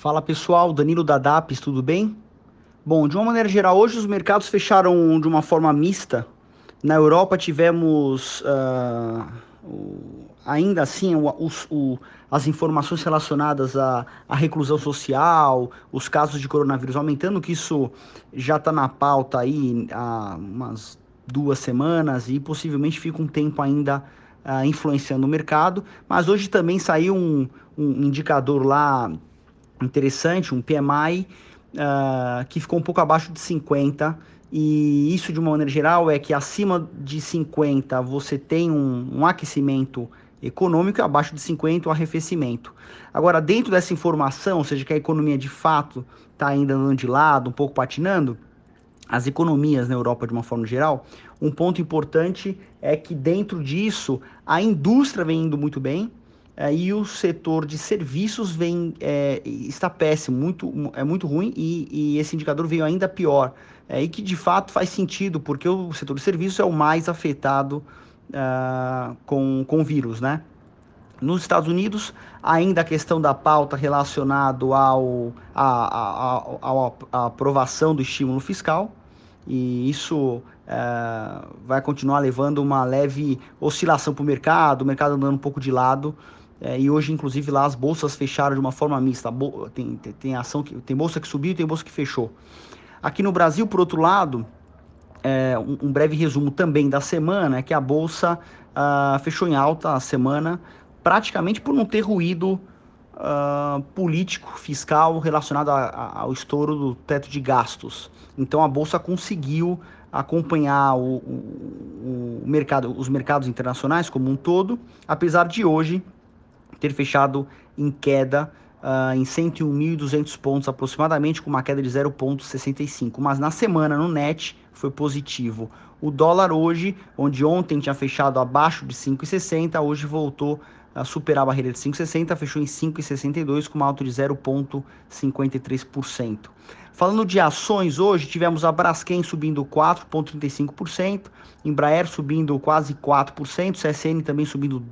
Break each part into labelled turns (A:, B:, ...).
A: Fala pessoal, Danilo da DAPS, tudo bem? Bom, de uma maneira geral, hoje os mercados fecharam de uma forma mista. Na Europa tivemos uh, ainda assim o, o, as informações relacionadas à, à, reclusão social, os casos de coronavírus aumentando, que isso já está na pauta aí há umas duas semanas e possivelmente fica um tempo ainda uh, influenciando o mercado. Mas hoje também saiu um, um indicador lá interessante, um PMI uh, ah, que ficou um pouco abaixo de 50, e isso de uma maneira geral é que acima de 50 você tem um, um aquecimento econômico e abaixo de 50 o arrefecimento. Agora, dentro dessa informação, ou seja, que a economia de fato está ainda andando de lado, um pouco patinando, as economias na Europa de uma forma geral, um ponto importante é que dentro disso a indústria vem indo muito bem, e o setor de serviços vem é, está péssimo, muito, é muito ruim e, e esse indicador veio ainda pior. É, e que de fato faz sentido, porque o setor de serviços é o mais afetado uh, com, com vírus, né? Nos Estados Unidos, ainda a questão da pauta relacionada ao, a, aprovação do estímulo fiscal, e isso uh, vai continuar levando uma leve oscilação para o mercado, o mercado andando um pouco de lado, é, e hoje, inclusive, lá as bolsas fecharam de uma forma mista. Tem, tem, tem, ação que, tem bolsa que subiu e tem bolsa que fechou. Aqui no Brasil, por outro lado, é, um, um, breve resumo também da semana é que a bolsa uh, fechou em alta a semana, praticamente por não ter ruído uh, político, fiscal relacionado a, a, ao estouro do teto de gastos. Então a bolsa conseguiu acompanhar o, o, o mercado, os mercados internacionais como um todo, apesar de hoje ter fechado em queda uh, em 101.200 pontos aproximadamente, com uma queda de 0,65. Mas na semana, no net, foi positivo. O dólar hoje, onde ontem tinha fechado abaixo de 5,60, hoje voltou a superar a barreira de 5,60, fechou em 5,62 com uma alta de 0,53%. Falando de ações, hoje tivemos a Braskem subindo 4,35%, Embraer subindo quase 4%, CSN também subindo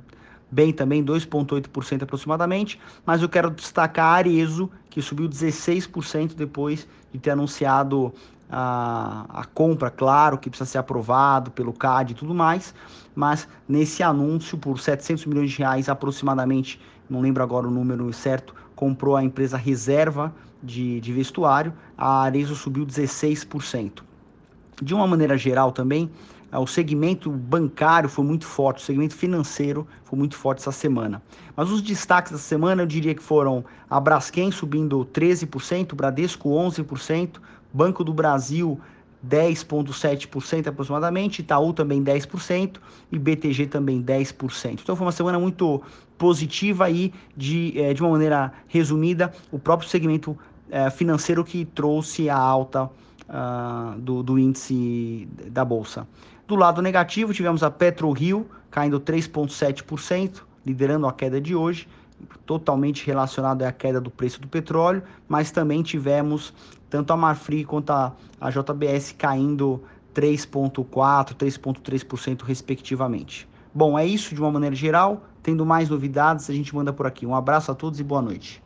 A: bem também, 2,8% aproximadamente, mas eu quero destacar a Arezo, que subiu 16% depois de ter anunciado a, a compra, claro que precisa ser aprovado pelo CAD e tudo mais, mas nesse anúncio por 700 milhões de reais aproximadamente, não lembro agora o número certo, comprou a empresa Reserva de, de Vestuário, a Arezo subiu 16%. De uma maneira geral também, o segmento bancário foi muito forte, o segmento financeiro foi muito forte essa semana. Mas os destaques dessa semana eu diria que foram a Braskem subindo 13%, Bradesco 11%, Banco do Brasil 10,7% aproximadamente, Itaú também 10% e BTG também 10%. Então foi uma semana muito positiva aí, de, é, de uma maneira resumida, o próprio segmento é, financeiro que trouxe a alta uh, do, do índice da Bolsa. Do lado negativo, tivemos a PetroRio caindo 3,7%, liderando a queda de hoje, totalmente relacionado à queda do preço do petróleo, mas também tivemos tanto a Marfrig quanto a, a JBS caindo 3,4%, 3,3% respectivamente. Bom, é isso de uma maneira geral. Tendo mais novidades, a gente manda por aqui. Um abraço a todos e boa noite.